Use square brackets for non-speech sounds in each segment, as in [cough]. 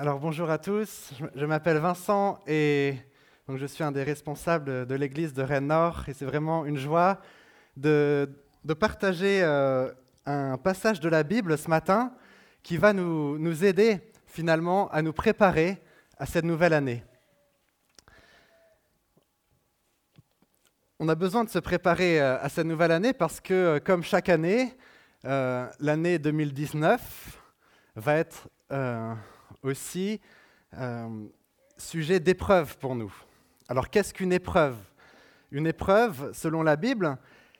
Alors bonjour à tous, je m'appelle Vincent et donc je suis un des responsables de l'église de Rennes Nord et c'est vraiment une joie de, partager euh, un passage de la Bible ce matin qui va nous, nous aider finalement à nous préparer à cette nouvelle année. On a besoin de se préparer euh, à cette nouvelle année parce que, euh, comme chaque année, l'année 2019 va être aussi euh, sujet d'épreuve pour nous. Alors qu'est-ce qu'une épreuve? Une épreuve, selon la Bible,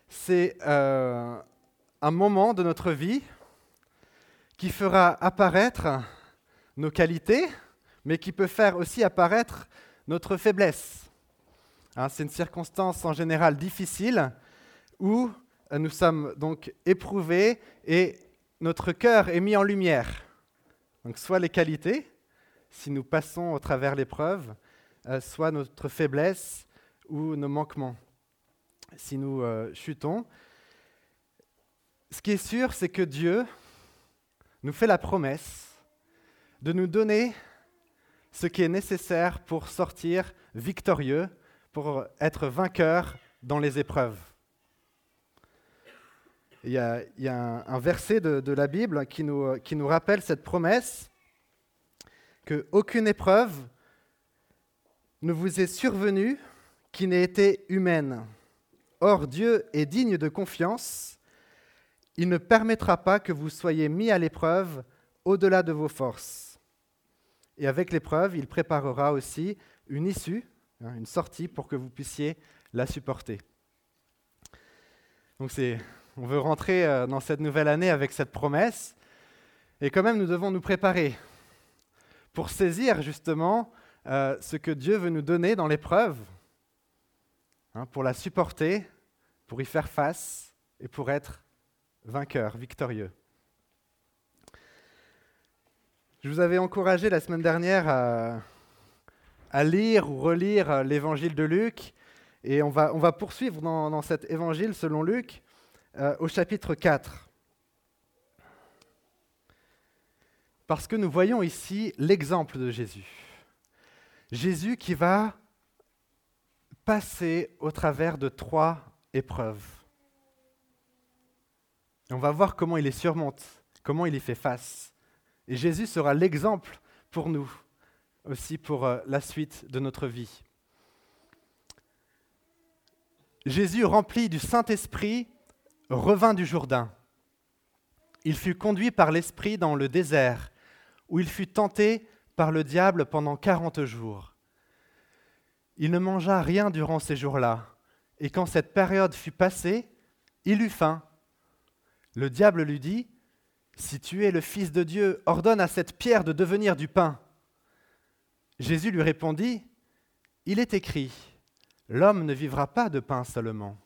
c'est euh, un moment de notre vie qui fera apparaître nos qualités, mais qui peut faire aussi apparaître notre faiblesse. Hein, c'est une circonstance en général difficile où euh, nous sommes donc éprouvés et notre cœur est mis en lumière. Donc soit les qualités, si nous passons au travers l'épreuve, euh, soit notre faiblesse ou nos manquements, si nous euh, chutons. Ce qui est sûr, c'est que Dieu nous fait la promesse de nous donner ce qui est nécessaire pour sortir victorieux, pour être vainqueur dans les épreuves. Il y a, un, verset de, la Bible qui nous, qui nous rappelle cette promesse qu'aucune épreuve ne vous est survenue qui n'ait été humaine. Or Dieu est digne de confiance. Il ne permettra pas que vous soyez mis à l'épreuve au-delà de vos forces. Et avec l'épreuve, il préparera aussi une issue, hein, une sortie pour que vous puissiez la supporter. Donc c'est on veut rentrer euh, dans cette nouvelle année avec cette promesse. Et quand même, nous devons nous préparer pour saisir justement euh, ce que Dieu veut nous donner dans l'épreuve, hein, pour la supporter, pour y faire face et pour être vainqueur, victorieux. Je vous avais encouragé la semaine dernière à, lire ou relire l'évangile de Luc, et on va, poursuivre dans cet évangile selon Luc. Euh, au chapitre 4. Parce que nous voyons ici l'exemple de Jésus. Jésus qui va passer au travers de trois épreuves. on va voir comment il les surmonte, comment il y fait face. Et Jésus sera l'exemple pour nous, aussi pour euh, la suite de notre vie. Jésus rempli du Saint-Esprit revint du Jourdain. Il fut conduit par l'Esprit dans le désert, où il fut tenté par le diable pendant quarante jours. Il ne mangea rien durant ces jours-là, et quand cette période fut passée, il eut faim. Le diable lui dit, Si tu es le Fils de Dieu, ordonne à cette pierre de devenir du pain. Jésus lui répondit, Il est écrit, L'homme ne vivra pas de pain seulement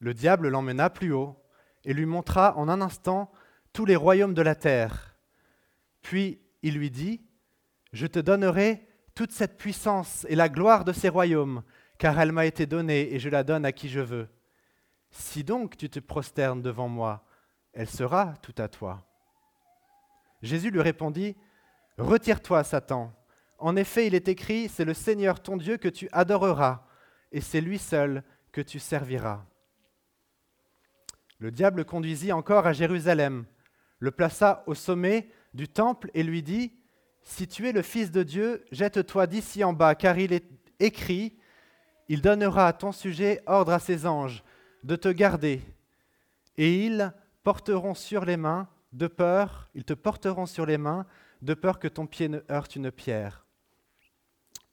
le diable l'emmena plus haut et lui montra en un instant tous les royaumes de la terre. Puis il lui dit, Je te donnerai toute cette puissance et la gloire de ces royaumes, car elle m'a été donnée et je la donne à qui je veux. Si donc tu te prosternes devant moi, elle sera tout à toi. Jésus lui répondit, Retire-toi, Satan. En effet, il est écrit, c'est le Seigneur ton Dieu que tu adoreras, et c'est lui seul que tu serviras. Le diable conduisit encore à Jérusalem, le plaça au sommet du temple et lui dit, Si tu es le Fils de Dieu, jette-toi d'ici en bas, car il est écrit, Il donnera à ton sujet ordre à ses anges de te garder, et ils porteront sur les mains de peur, ils te porteront sur les mains de peur que ton pied ne heurte une pierre.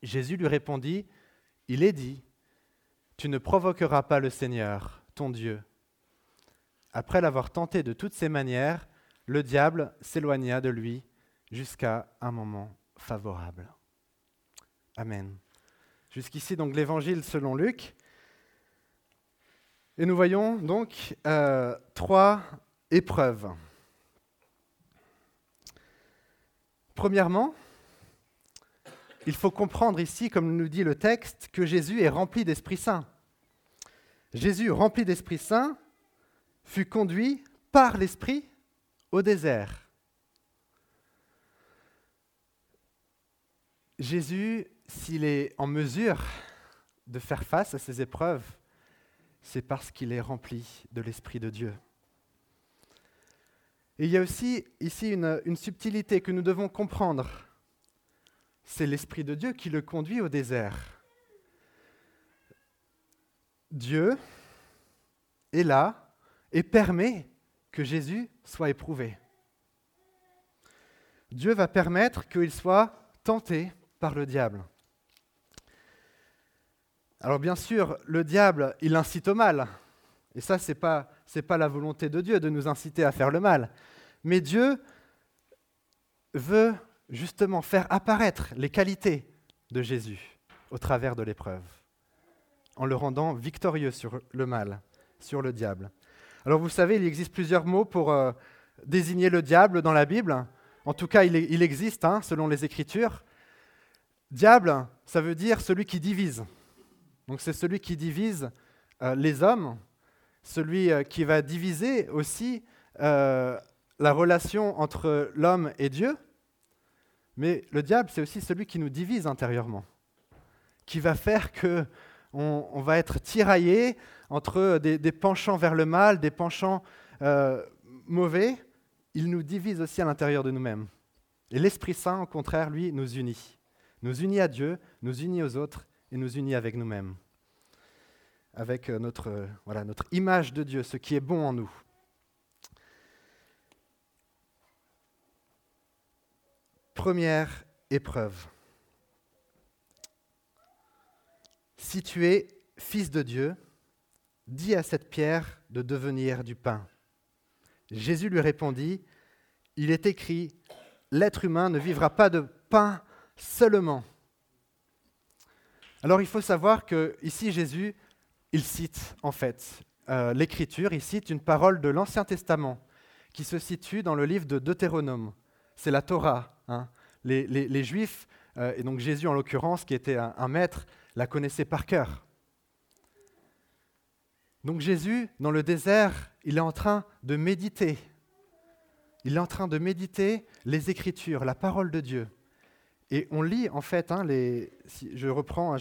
Jésus lui répondit, Il est dit, Tu ne provoqueras pas le Seigneur, ton Dieu. Après l'avoir tenté de toutes ses manières, le diable s'éloigna de lui jusqu'à un moment favorable. Amen. Jusqu'ici donc l'évangile selon Luc. Et nous voyons donc euh, trois épreuves. Premièrement, il faut comprendre ici, comme nous dit le texte, que Jésus est rempli d'Esprit Saint. Jésus rempli d'Esprit Saint fut conduit par l'Esprit au désert. Jésus, s'il est en mesure de faire face à ces épreuves, c'est parce qu'il est rempli de l'Esprit de Dieu. Et il y a aussi ici une, une subtilité que nous devons comprendre. C'est l'Esprit de Dieu qui le conduit au désert. Dieu est là et permet que Jésus soit éprouvé. Dieu va permettre qu'il soit tenté par le diable. Alors bien sûr, le diable, il incite au mal. Et ça, ce n'est pas, pas la volonté de Dieu de nous inciter à faire le mal. Mais Dieu veut justement faire apparaître les qualités de Jésus au travers de l'épreuve, en le rendant victorieux sur le mal, sur le diable. Alors vous savez, il existe plusieurs mots pour euh, désigner le diable dans la Bible. En tout cas, il, existe, hein, selon les Écritures. Diable, ça veut dire celui qui divise. Donc c'est celui qui divise euh, les hommes, celui euh, qui va diviser aussi la relation entre l'homme et Dieu. Mais le diable, c'est aussi celui qui nous divise intérieurement, qui va faire que on, va être tiraillé entre des, penchants vers le mal, des penchants euh, mauvais. Il nous divise aussi à l'intérieur de nous-mêmes. Et l'Esprit Saint, au contraire, lui, nous unit. Nous unit à Dieu, nous unit aux autres et nous unit avec nous-mêmes. Avec euh, notre, euh, voilà, notre image de Dieu, ce qui est bon en nous. Première épreuve. Si tu es fils de Dieu, dis à cette pierre de devenir du pain. Jésus lui répondit, Il est écrit, l'être humain ne vivra pas de pain seulement. Alors il faut savoir que ici Jésus, il cite en fait euh, l'Écriture, il cite une parole de l'Ancien Testament qui se situe dans le livre de Deutéronome. C'est la Torah. Hein. Les, Juifs, euh, et donc Jésus en l'occurrence, qui était un maître, la connaissait par cœur. Donc Jésus, dans le désert, il est en train de méditer. Il est en train de méditer les Écritures, la parole de Dieu. Et on lit en fait, hein, je reprends, hein,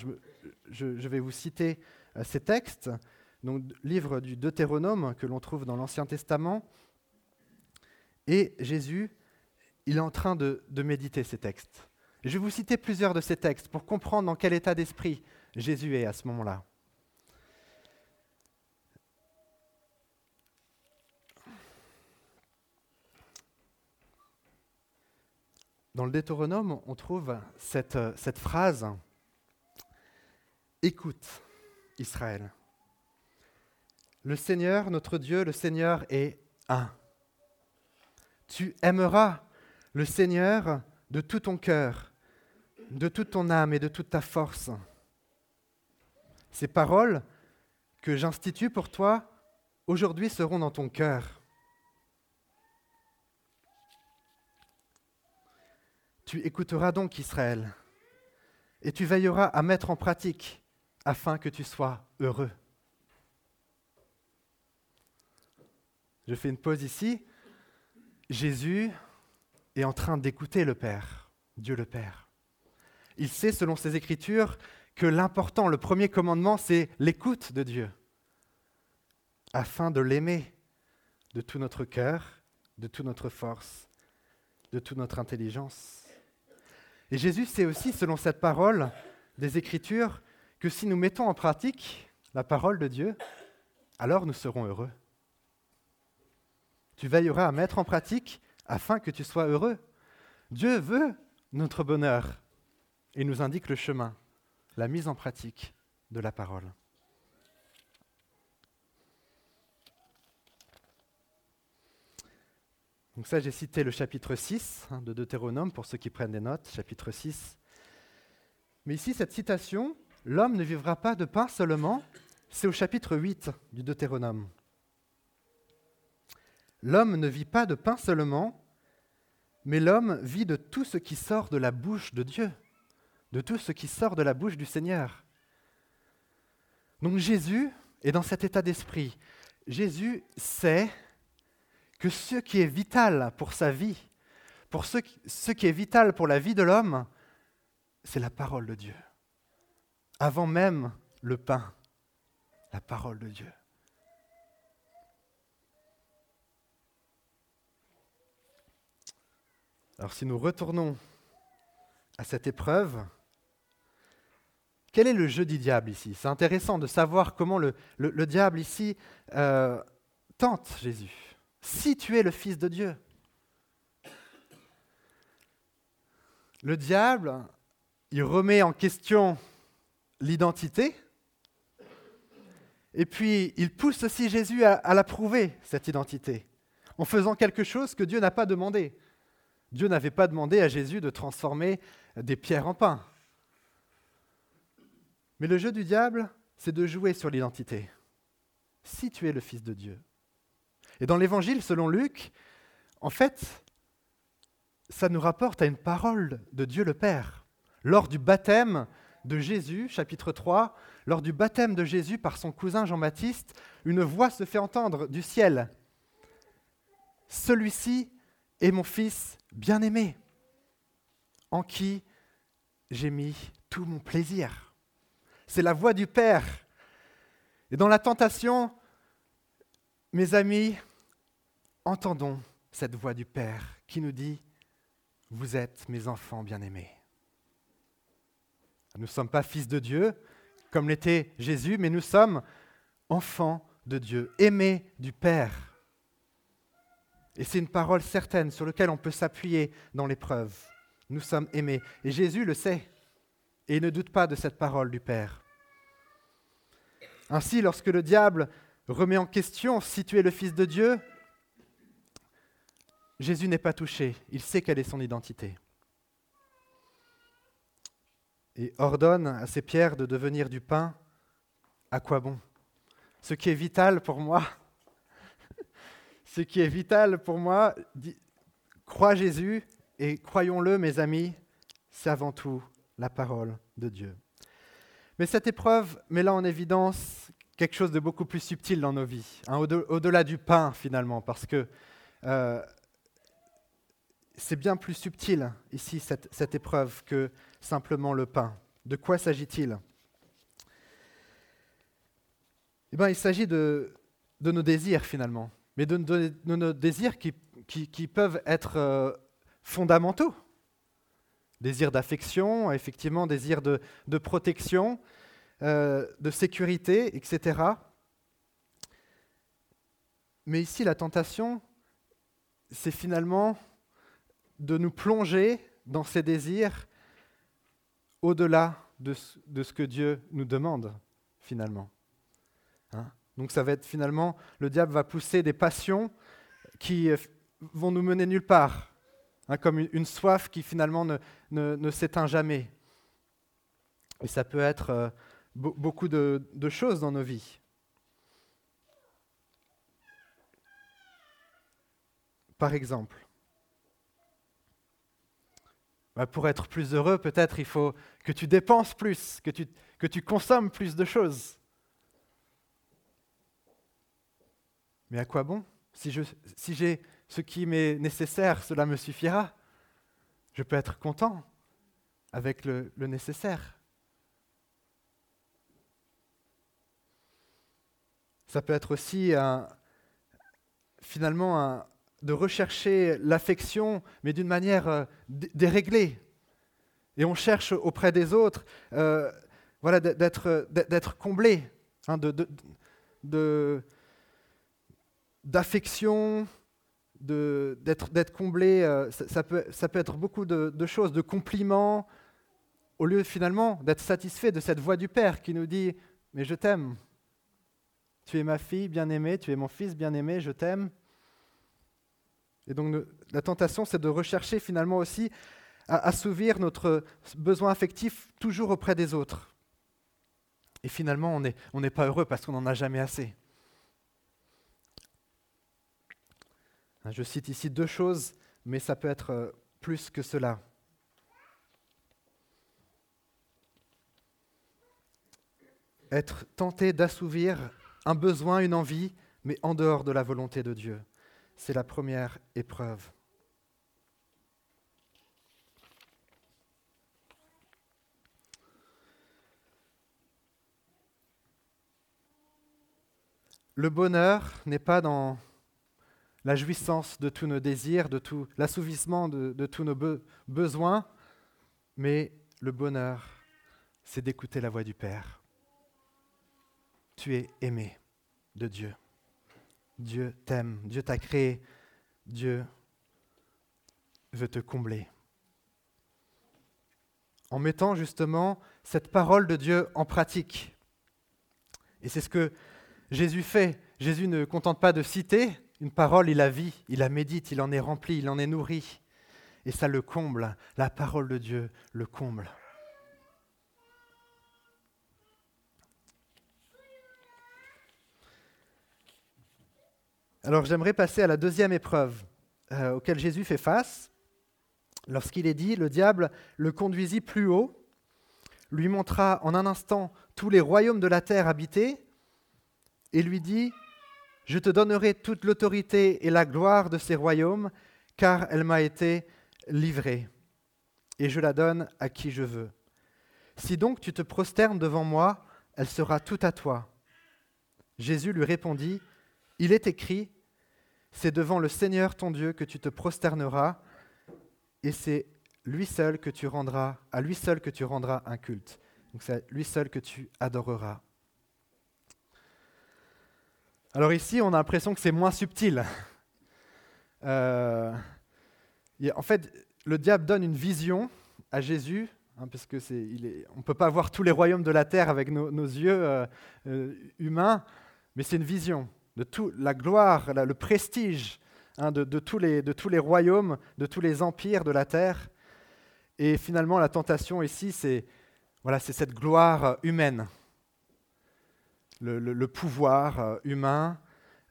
je, vais vous citer euh, ces textes, donc livre du Deutéronome que l'on trouve dans l'Ancien Testament. Et Jésus, il est en train de méditer ces textes. Je vais vous citer plusieurs de ces textes pour comprendre dans quel état d'esprit Jésus est à ce moment-là. Dans le Deutéronome, on trouve cette, cette phrase Écoute, Israël. Le Seigneur, notre Dieu, le Seigneur est un. Tu aimeras le Seigneur de tout ton cœur, de toute ton âme et de toute ta force. Ces paroles que j'institue pour toi aujourd'hui seront dans ton cœur. Tu écouteras donc Israël et tu veilleras à mettre en pratique afin que tu sois heureux. Je fais une pause ici. Jésus est en train d'écouter le Père, Dieu le Père. Il sait, selon ses Écritures, que l'important, le premier commandement, c'est l'écoute de Dieu, afin de l'aimer de tout notre cœur, de toute notre force, de toute notre intelligence. Et Jésus sait aussi, selon cette parole des Écritures, que si nous mettons en pratique la parole de Dieu, alors nous serons heureux. Tu veilleras à mettre en pratique afin que tu sois heureux. Dieu veut notre bonheur et nous indique le chemin, la mise en pratique de la parole. Donc ça, j'ai cité le chapitre 6 hein, de Deutéronome pour ceux qui prennent des notes, chapitre 6. Mais ici, cette citation, l'homme ne vivra pas de pain seulement, c'est au chapitre 8 du Deutéronome. L'homme ne vit pas de pain seulement, mais l'homme vit de tout ce qui sort de la bouche de Dieu de tout ce qui sort de la bouche du Seigneur. Donc Jésus est dans cet état d'esprit. Jésus sait que ce qui est vital pour sa vie, pour ce, qui est vital pour la vie de l'homme, c'est la parole de Dieu. Avant même le pain, la parole de Dieu. Alors si nous retournons à cette épreuve, quel est le jeu du diable ici? C'est intéressant de savoir comment le, diable ici euh, tente Jésus. Si tu es le Fils de Dieu. Le diable, il remet en question l'identité, et puis il pousse aussi Jésus à, à la prouver, cette identité, en faisant quelque chose que Dieu n'a pas demandé. Dieu n'avait pas demandé à Jésus de transformer des pierres en pain. Mais le jeu du diable, c'est de jouer sur l'identité. Si tu es le Fils de Dieu. Et dans l'Évangile, selon Luc, en fait, ça nous rapporte à une parole de Dieu le Père. Lors du baptême de Jésus, chapitre 3, lors du baptême de Jésus par son cousin Jean-Baptiste, une voix se fait entendre du ciel. Celui-ci est mon Fils bien-aimé, en qui j'ai mis tout mon plaisir. C'est la voix du Père. Et dans la tentation, mes amis, entendons cette voix du Père qui nous dit, Vous êtes mes enfants bien-aimés. Nous ne sommes pas fils de Dieu, comme l'était Jésus, mais nous sommes enfants de Dieu, aimés du Père. Et c'est une parole certaine sur laquelle on peut s'appuyer dans l'épreuve. Nous sommes aimés. Et Jésus le sait. Et il ne doute pas de cette parole du Père. Ainsi, lorsque le diable remet en question si tu es le Fils de Dieu, Jésus n'est pas touché. Il sait quelle est son identité. Et ordonne à ces pierres de devenir du pain. À quoi bon? Ce qui est vital pour moi, [laughs] ce qui est vital pour moi, crois Jésus et croyons-le, mes amis, c'est avant tout la parole de Dieu. Mais cette épreuve met là en évidence quelque chose de beaucoup plus subtil dans nos vies, hein, au-delà du pain finalement, parce que euh, c'est bien plus subtil ici, cette, épreuve, que simplement le pain. De quoi s'agit-il? Eh bien, Il s'agit de, nos désirs finalement, mais de, nos désirs qui, peuvent être euh, fondamentaux désir d'affection, effectivement, désir de, protection, euh, de sécurité, etc. Mais ici, la tentation, c'est finalement de nous plonger dans ces désirs au-delà de, ce que Dieu nous demande, finalement. Hein? Donc ça va être finalement, le diable va pousser des passions qui euh, vont nous mener nulle part. Hein, comme une, soif qui finalement ne, s'éteint jamais. Et ça peut être euh, beaucoup de, choses dans nos vies. Par exemple, bah, pour être plus heureux, peut-être il faut que tu dépenses plus, que tu, que tu consommes plus de choses. Mais à quoi bon? Si j'ai si ce qui m'est nécessaire, cela me suffira. Je peux être content avec le, nécessaire. Ça peut être aussi finalement de rechercher l'affection, mais d'une manière euh, déréglée. Et on cherche auprès des autres euh, voilà, d'être comblé, hein, d'affection, d'être comblé, euh, ça, peut, ça, peut, être beaucoup de, choses, de compliments, au lieu finalement d'être satisfait de cette voix du Père qui nous dit, mais je t'aime. Tu es ma fille bien-aimée, tu es mon fils bien-aimé, je t'aime. Et donc la tentation, c'est de rechercher finalement aussi à assouvir notre besoin affectif toujours auprès des autres. Et finalement, on n'est on pas heureux parce qu'on n'en a jamais assez. Je cite ici deux choses, mais ça peut être euh, plus que cela. Être tenté d'assouvir un besoin, une envie, mais en dehors de la volonté de Dieu. C'est la première épreuve. Le bonheur n'est pas dans la jouissance de tous nos désirs, de tout l'assouvissement de, tous nos besoins, mais le bonheur, c'est d'écouter la voix du Père. Tu es aimé de Dieu. Dieu t'aime, Dieu t'a créé, Dieu veut te combler. En mettant justement cette parole de Dieu en pratique. Et c'est ce que Jésus fait. Jésus ne contente pas de citer une parole, il la vit, il la médite, il en est rempli, il en est nourri. Et ça le comble. La parole de Dieu le comble. Alors j'aimerais passer à la deuxième épreuve euh, auquel Jésus fait face. Lorsqu'il est dit, le diable le conduisit plus haut, lui montra en un instant tous les royaumes de la terre habités, et lui dit, Je te donnerai toute l'autorité et la gloire de ces royaumes, car elle m'a été livrée, et je la donne à qui je veux. Si donc tu te prosternes devant moi, elle sera toute à toi. Jésus lui répondit, Il est écrit, c'est devant le Seigneur ton Dieu que tu te prosterneras, et c'est lui seul que tu rendras, à lui seul que tu rendras un culte. Donc c'est lui seul que tu adoreras. Alors ici, on a l'impression que c'est moins subtil. [laughs] Euh, en fait, le diable donne une vision à Jésus, hein, parce que c'est, on ne peut pas voir tous les royaumes de la terre avec nos, yeux euh, euh, humains, mais c'est une vision de toute la gloire, le prestige hein, de, tous les, royaumes, de tous les empires de la terre. Et finalement, la tentation ici, c'est voilà, cette gloire humaine, le, pouvoir humain.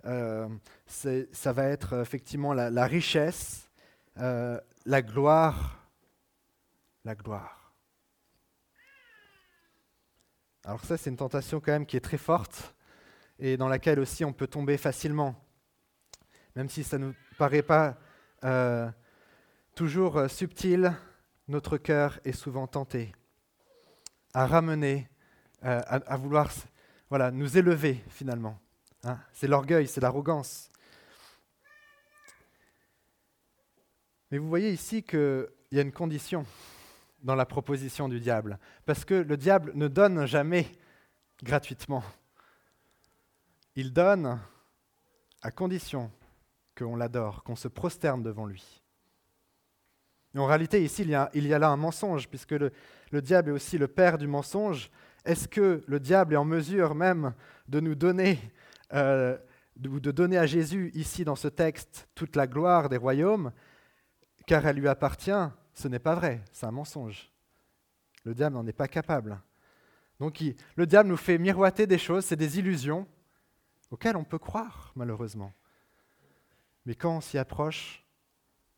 Euh, ça va être effectivement la, richesse, euh, la gloire, la gloire. Alors ça, c'est une tentation quand même qui est très forte et dans laquelle aussi on peut tomber facilement, même si ça ne nous paraît pas euh, toujours euh, subtil, notre cœur est souvent tenté à ramener, euh, à, vouloir voilà, nous élever finalement. Hein. c'est l'orgueil, c'est l'arrogance. Mais vous voyez ici qu'il y a une condition dans la proposition du diable, parce que le diable ne donne jamais gratuitement. Il donne à condition qu'on l'adore, qu'on se prosterne devant lui. en réalité, ici, il y, a, là un mensonge, puisque le, diable est aussi le père du mensonge. Est-ce que le diable est en mesure même de nous donner, euh, de donner à Jésus, ici dans ce texte, toute la gloire des royaumes, car elle lui appartient Ce n'est pas vrai, c'est un mensonge. Le diable n'en est pas capable. Donc le diable nous fait miroiter des choses, c'est des illusions, auquel on peut croire, malheureusement. Mais quand on s'y approche,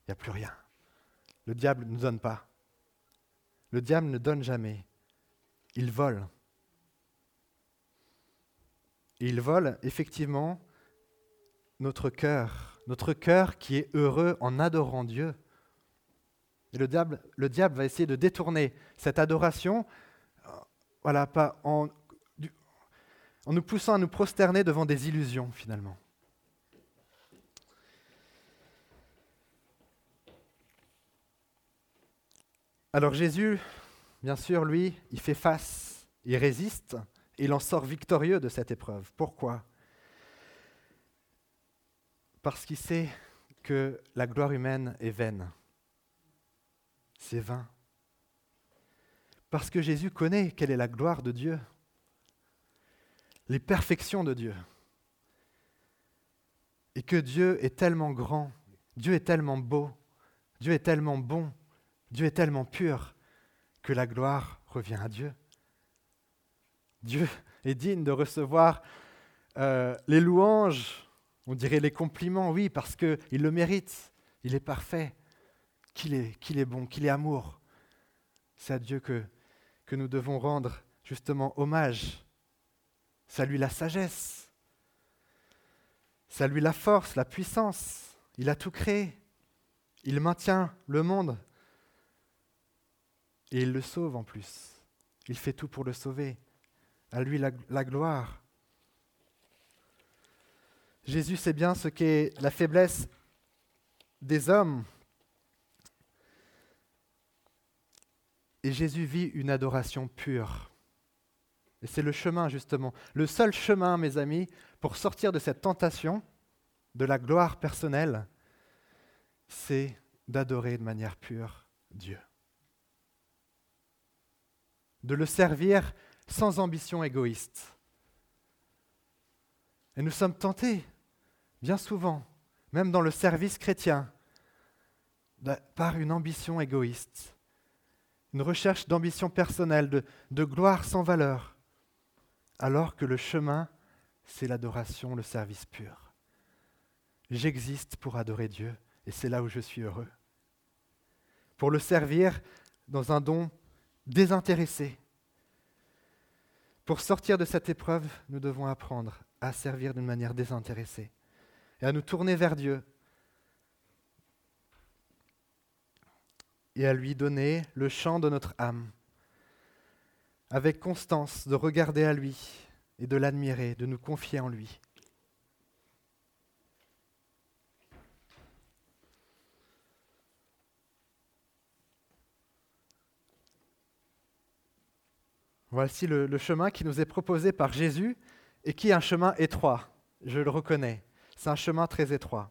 il n'y a plus rien. Le diable ne donne pas. Le diable ne donne jamais. Il vole. Et il vole effectivement notre cœur, notre cœur qui est heureux en adorant Dieu. Et le diable, le diable va essayer de détourner cette adoration, euh, voilà, pas en en nous poussant à nous prosterner devant des illusions finalement. Alors Jésus, bien sûr, lui, il fait face, il résiste, et il en sort victorieux de cette épreuve. Pourquoi? Parce qu'il sait que la gloire humaine est vaine. C'est vain. Parce que Jésus connaît quelle est la gloire de Dieu les perfections de Dieu. Et que Dieu est tellement grand, Dieu est tellement beau, Dieu est tellement bon, Dieu est tellement pur, que la gloire revient à Dieu. Dieu est digne de recevoir euh, les louanges, on dirait les compliments, oui, parce qu'il le mérite, il est parfait, qu'il est, est bon, qu'il est amour. C'est à Dieu que, que nous devons rendre justement hommage ça lui la sagesse. Ça lui la force, la puissance. Il a tout créé. Il maintient le monde. Et il le sauve en plus. Il fait tout pour le sauver. À lui la, la gloire. Jésus sait bien ce qu'est la faiblesse des hommes. Et Jésus vit une adoration pure. Et c'est le chemin, justement. Le seul chemin, mes amis, pour sortir de cette tentation, de la gloire personnelle, c'est d'adorer de manière pure Dieu. De le servir sans ambition égoïste. Et nous sommes tentés, bien souvent, même dans le service chrétien, par une ambition égoïste, une recherche d'ambition personnelle, de, de gloire sans valeur, alors que le chemin, c'est l'adoration, le service pur. J'existe pour adorer Dieu, et c'est là où je suis heureux. Pour le servir dans un don désintéressé. Pour sortir de cette épreuve, nous devons apprendre à servir d'une manière désintéressée et à nous tourner vers Dieu et à lui donner le chant de notre âme, avec constance de regarder à lui et de l'admirer, de nous confier en lui. Voici le, chemin qui nous est proposé par Jésus et qui est un chemin étroit, je le reconnais. C'est un chemin très étroit.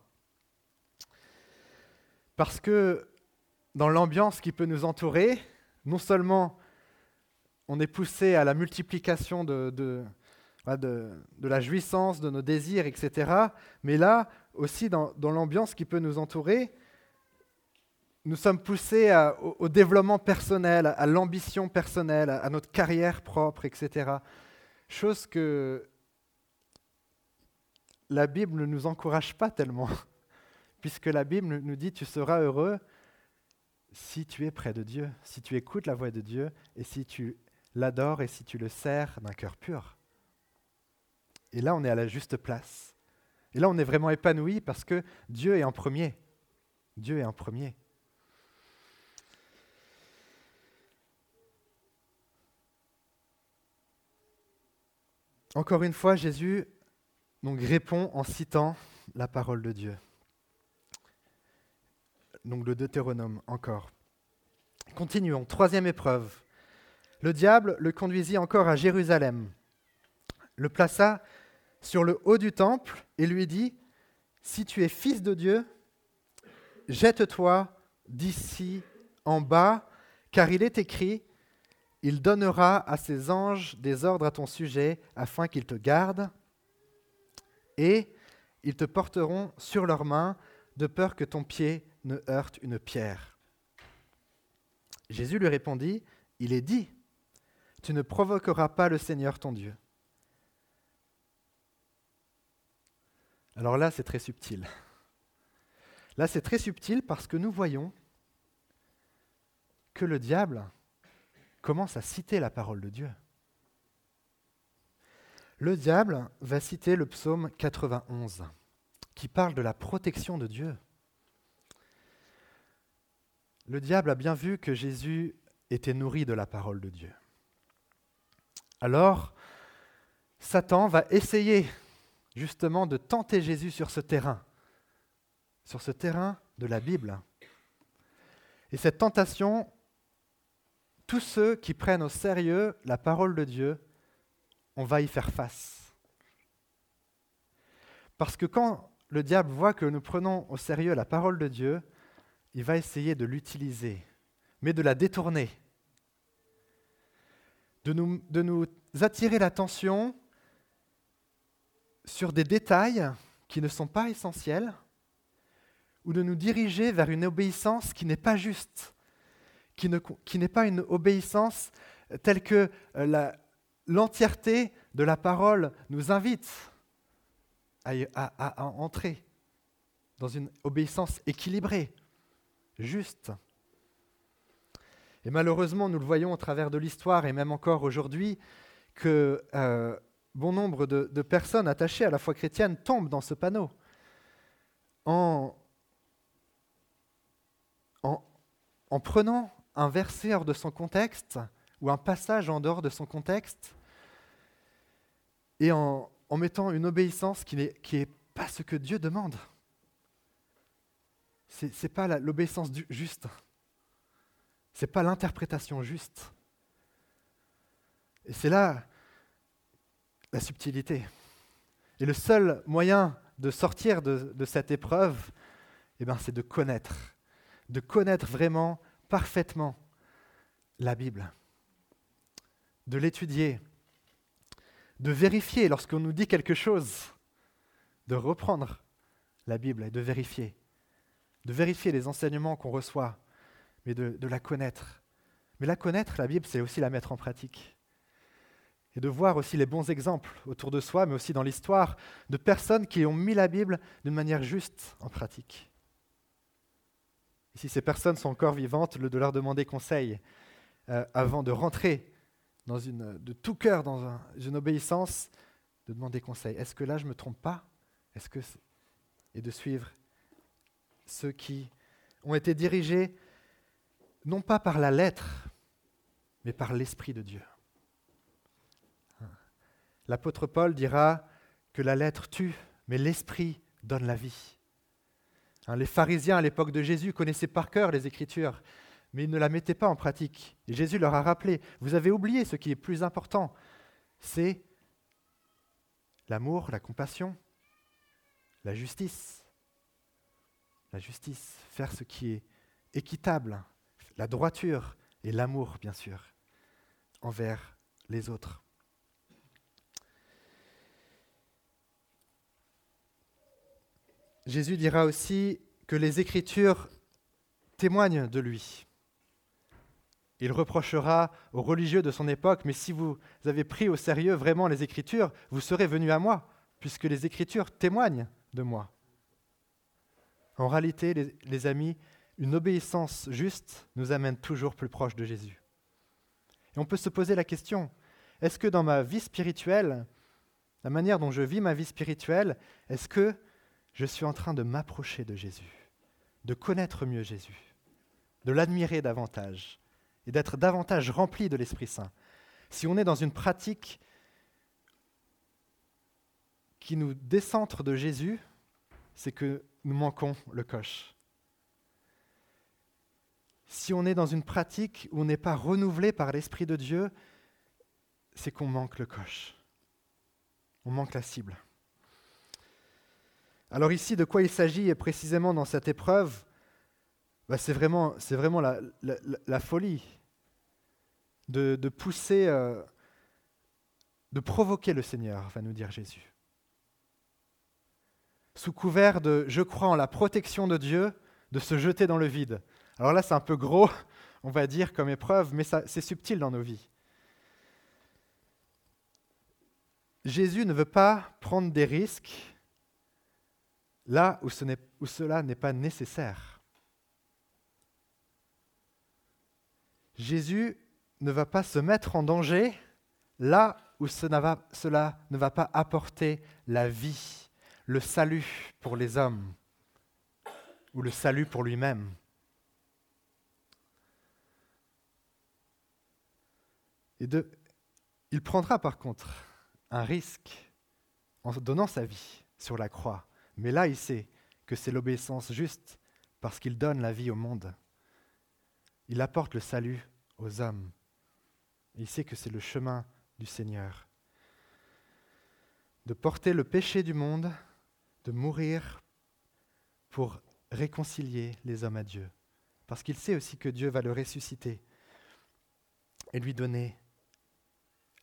Parce que dans l'ambiance qui peut nous entourer, non seulement on est poussé à la multiplication de, de, de, la jouissance, de nos désirs, etc., mais là aussi dans, dans l'ambiance qui peut nous entourer, nous sommes poussés au, développement personnel, à l'ambition personnelle, à notre carrière propre, etc. Chose que la Bible ne nous encourage pas tellement, [laughs] puisque la Bible nous dit tu seras heureux si tu es près de Dieu, si tu écoutes la voix de Dieu et si tu l'adores et si tu le sers d'un cœur pur. Et là, on est à la juste place. Et là, on est vraiment épanoui parce que Dieu est en premier. Dieu est en premier. Encore une fois, Jésus donc répond en citant la parole de Dieu. Donc le Deutéronome encore. Continuons. Troisième épreuve. Le diable le conduisit encore à Jérusalem, le plaça sur le haut du temple et lui dit, Si tu es fils de Dieu, jette-toi d'ici en bas, car il est écrit, Il donnera à ses anges des ordres à ton sujet, afin qu'ils te gardent et ils te porteront sur leurs mains, de peur que ton pied ne heurte une pierre. Jésus lui répondit, Il est dit, tu ne provoqueras pas le Seigneur ton Dieu. Alors là, c'est très subtil. Là, c'est très subtil parce que nous voyons que le diable commence à citer la parole de Dieu le diable va citer le psaume 91, qui parle de la protection de Dieu. Le diable a bien vu que Jésus était nourri de la parole de Dieu. Alors, Satan va essayer justement de tenter Jésus sur ce terrain, sur ce terrain de la Bible. Et cette tentation, tous ceux qui prennent au sérieux la parole de Dieu on va y faire face. Parce que quand le diable voit que nous prenons au sérieux la parole de Dieu, il va essayer de l'utiliser, mais de la détourner, de nous, attirer l'attention sur des détails qui ne sont pas essentiels, ou de nous diriger vers une obéissance qui n'est pas juste, qui, n'est pas une obéissance telle que euh, l'entièreté de la parole nous invite à, entrer dans une obéissance équilibrée, juste. Et malheureusement, nous le voyons au travers de l'histoire et même encore aujourd'hui, que euh, bon nombre de, personnes attachées à la foi chrétienne tombent dans ce panneau en, en prenant un verset hors de son contexte, ou un passage en dehors de son contexte, et en, mettant une obéissance qui n'est, pas ce que Dieu demande. Ce n'est pas l'obéissance juste. Ce n'est pas l'interprétation juste. Et c'est là la subtilité. Et le seul moyen de sortir de, cette épreuve, eh ben, c'est de connaître, de connaître vraiment, parfaitement la Bible, de l'étudier, de vérifier lorsqu'on nous dit quelque chose, de reprendre la Bible et de vérifier, de vérifier les enseignements qu'on reçoit, mais de, la connaître. Mais la connaître, la Bible, c'est aussi la mettre en pratique et de voir aussi les bons exemples autour de soi, mais aussi dans l'histoire, de personnes qui ont mis la Bible d'une manière juste en pratique. Et si ces personnes sont encore vivantes, de leur demander conseil euh, avant de rentrer de tout cœur dans une obéissance, de demander conseil. Est-ce que là je ne me trompe pas? Est-ce que et de suivre ceux qui ont été dirigés non pas par la lettre, mais par l'Esprit de Dieu. L'apôtre Paul dira que la lettre tue, mais l'esprit donne la vie. Hein, les pharisiens à l'époque de Jésus connaissaient par cœur les Écritures, mais ils ne la mettaient pas en pratique. Et Jésus leur a rappelé, vous avez oublié ce qui est plus important, c'est l'amour, la compassion, la justice. La justice, faire ce qui est équitable, la droiture et l'amour, bien sûr, envers les autres. Jésus dira aussi que les Écritures témoignent de lui. Il reprochera aux religieux de son époque, mais si vous avez pris au sérieux vraiment les Écritures, vous serez venus à moi, puisque les Écritures témoignent de moi. En réalité, les, amis, une obéissance juste nous amène toujours plus proche de Jésus. Et on peut se poser la question, est-ce que dans ma vie spirituelle, la manière dont je vis ma vie spirituelle, est-ce que je suis en train de m'approcher de Jésus, de connaître mieux Jésus, de l'admirer davantage et d'être davantage rempli de l'Esprit Saint? Si on est dans une pratique qui nous décentre de Jésus, c'est que nous manquons le coche. Si on est dans une pratique où on n'est pas renouvelé par l'Esprit de Dieu, c'est qu'on manque le coche. On manque la cible. Alors ici, de quoi il s'agit précisément dans cette épreuve bah, C'est vraiment, vraiment la, folie de, pousser, euh, de provoquer le Seigneur, va nous dire Jésus. Sous couvert de je crois en la protection de Dieu, de se jeter dans le vide. Alors là, c'est un peu gros, on va dire, comme épreuve, mais c'est subtil dans nos vies. Jésus ne veut pas prendre des risques là où, cela n'est pas nécessaire. Jésus ne va pas se mettre en danger là où cela ne va pas apporter la vie, le salut pour les hommes ou le salut pour lui-même. Il prendra par contre un risque en donnant sa vie sur la croix mais là, il sait que c'est l'obéissance juste parce qu'il donne la vie au monde. Il apporte le salut aux hommes. il sait que c'est le chemin du Seigneur. De porter le péché du monde, de mourir pour réconcilier les hommes à Dieu. Parce qu'il sait aussi que Dieu va le ressusciter et lui donner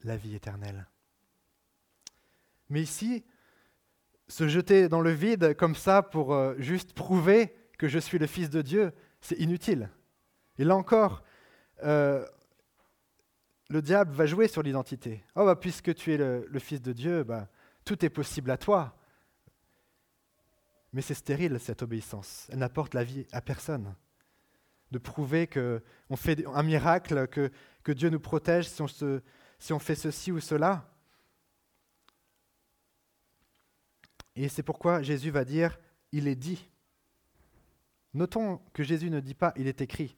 la vie éternelle. Mais ici, se jeter dans le vide comme ça pour euh, juste prouver que je suis le Fils de Dieu, c'est inutile. Et là encore, euh, le diable va jouer sur l'identité. Oh, bah, puisque tu es le, Fils de Dieu, bah, tout est possible à toi. Mais c'est stérile, cette obéissance. Elle n'apporte la vie à personne. De prouver qu'on fait un miracle, que, que Dieu nous protège si on, se, si on fait ceci ou cela. Et c'est pourquoi Jésus va dire, il est dit. Notons que Jésus ne dit pas, il est écrit,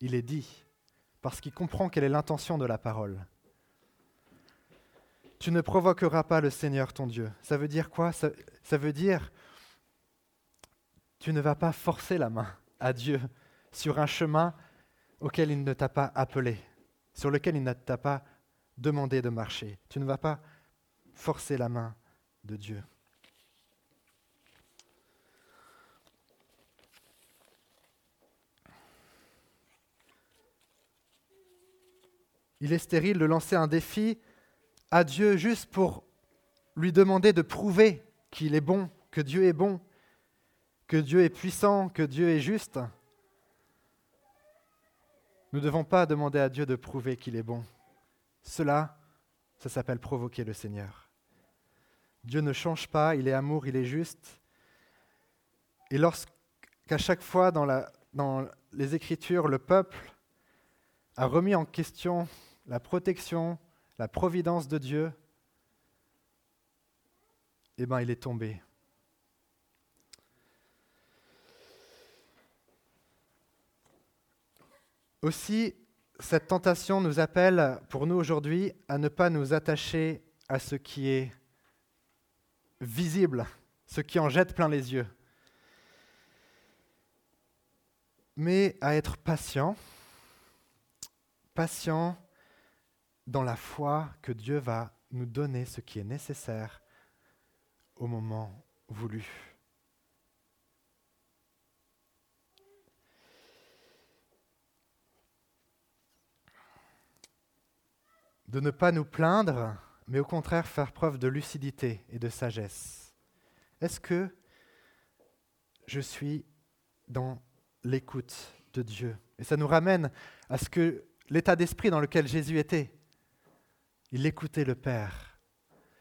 il est dit, parce qu'il comprend quelle est l'intention de la parole. tu ne provoqueras pas le Seigneur ton Dieu. Ça veut dire quoi? Ça, veut dire tu ne vas pas forcer la main à Dieu sur un chemin auquel il ne t'a pas appelé, sur lequel il ne t'a pas demandé de marcher. Tu ne vas pas forcer la main de Dieu. Il est stérile de lancer un défi à Dieu juste pour lui demander de prouver qu'il est bon, que Dieu est bon, que Dieu est puissant, que Dieu est juste. Nous ne devons pas demander à Dieu de prouver qu'il est bon. Cela, ça s'appelle provoquer le Seigneur. Dieu ne change pas, il est amour, il est juste. Et lorsqu'à chaque fois dans, les Écritures, le peuple a remis en question la protection, la providence de Dieu, eh bien, il est tombé. Aussi, cette tentation nous appelle, pour nous aujourd'hui, à ne pas nous attacher à ce qui est visible, ce qui en jette plein les yeux, mais à être patient, patient dans la foi que Dieu va nous donner ce qui est nécessaire au moment voulu. De ne pas nous plaindre, mais au contraire faire preuve de lucidité et de sagesse. Est-ce que je suis dans l'écoute de Dieu? Et ça nous ramène à ce que l'état d'esprit dans lequel Jésus était. Il écoutait le Père.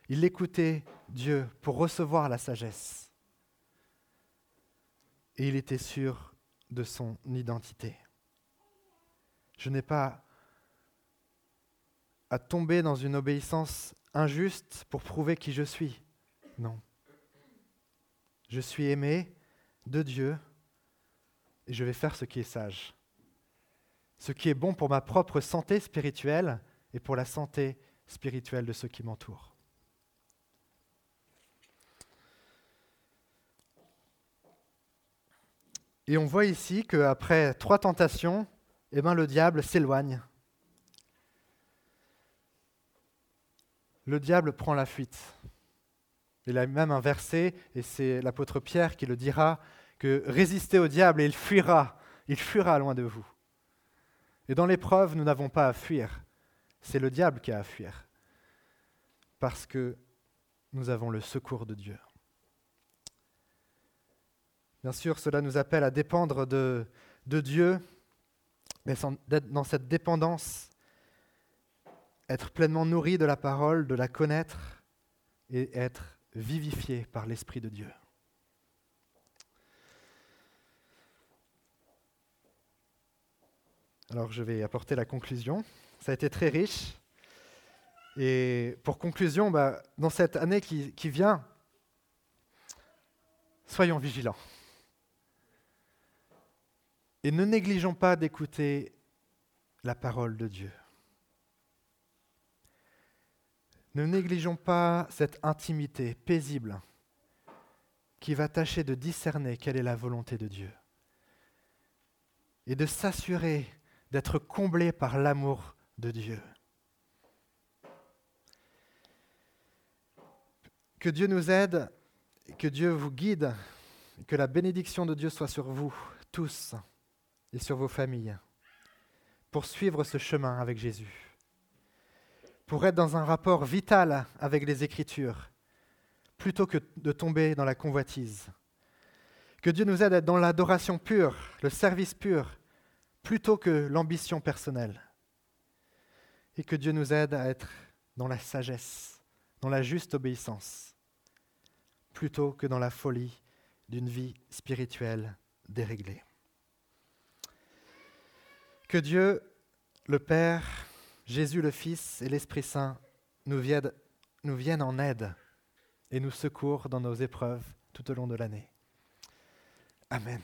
Il écoutait Dieu pour recevoir la sagesse. Et il était sûr de son identité. Je n'ai pas à tomber dans une obéissance injuste pour prouver qui je suis. Non. Je suis aimé de Dieu et je vais faire ce qui est sage. Ce qui est bon pour ma propre santé spirituelle et pour la santé spirituelle de ceux qui m'entourent. Et on voit ici qu'après trois tentations, eh ben, le diable s'éloigne. Le diable prend la fuite. Il a même un verset, et c'est l'apôtre Pierre qui le dira, que résistez au diable et il fuira, il fuira loin de vous. Et dans l'épreuve, nous n'avons pas à fuir, c'est le diable qui a à fuir, parce que nous avons le secours de Dieu. Bien sûr, cela nous appelle à dépendre de, de Dieu, mais dans cette dépendance, être pleinement nourri de la parole, de la connaître et être vivifié par l'Esprit de Dieu. Alors je vais apporter la conclusion. Ça a été très riche. Et pour conclusion, bah, dans cette année qui, qui vient, soyons vigilants. Et ne négligeons pas d'écouter la parole de Dieu. Ne négligeons pas cette intimité paisible qui va tâcher de discerner quelle est la volonté de Dieu et de s'assurer d'être comblé par l'amour de Dieu. Que Dieu nous aide, que Dieu vous guide, que la bénédiction de Dieu soit sur vous tous et sur vos familles pour suivre ce chemin avec Jésus, pour être dans un rapport vital avec les Écritures, plutôt que de tomber dans la convoitise. Que Dieu nous aide à être dans l'adoration pure, le service pur, plutôt que l'ambition personnelle. Et que Dieu nous aide à être dans la sagesse, dans la juste obéissance, plutôt que dans la folie d'une vie spirituelle déréglée. Que Dieu, le Père, Jésus le Fils et l'Esprit Saint nous viennent, nous viennent en aide et nous secourent dans nos épreuves tout au long de l'année. Amen.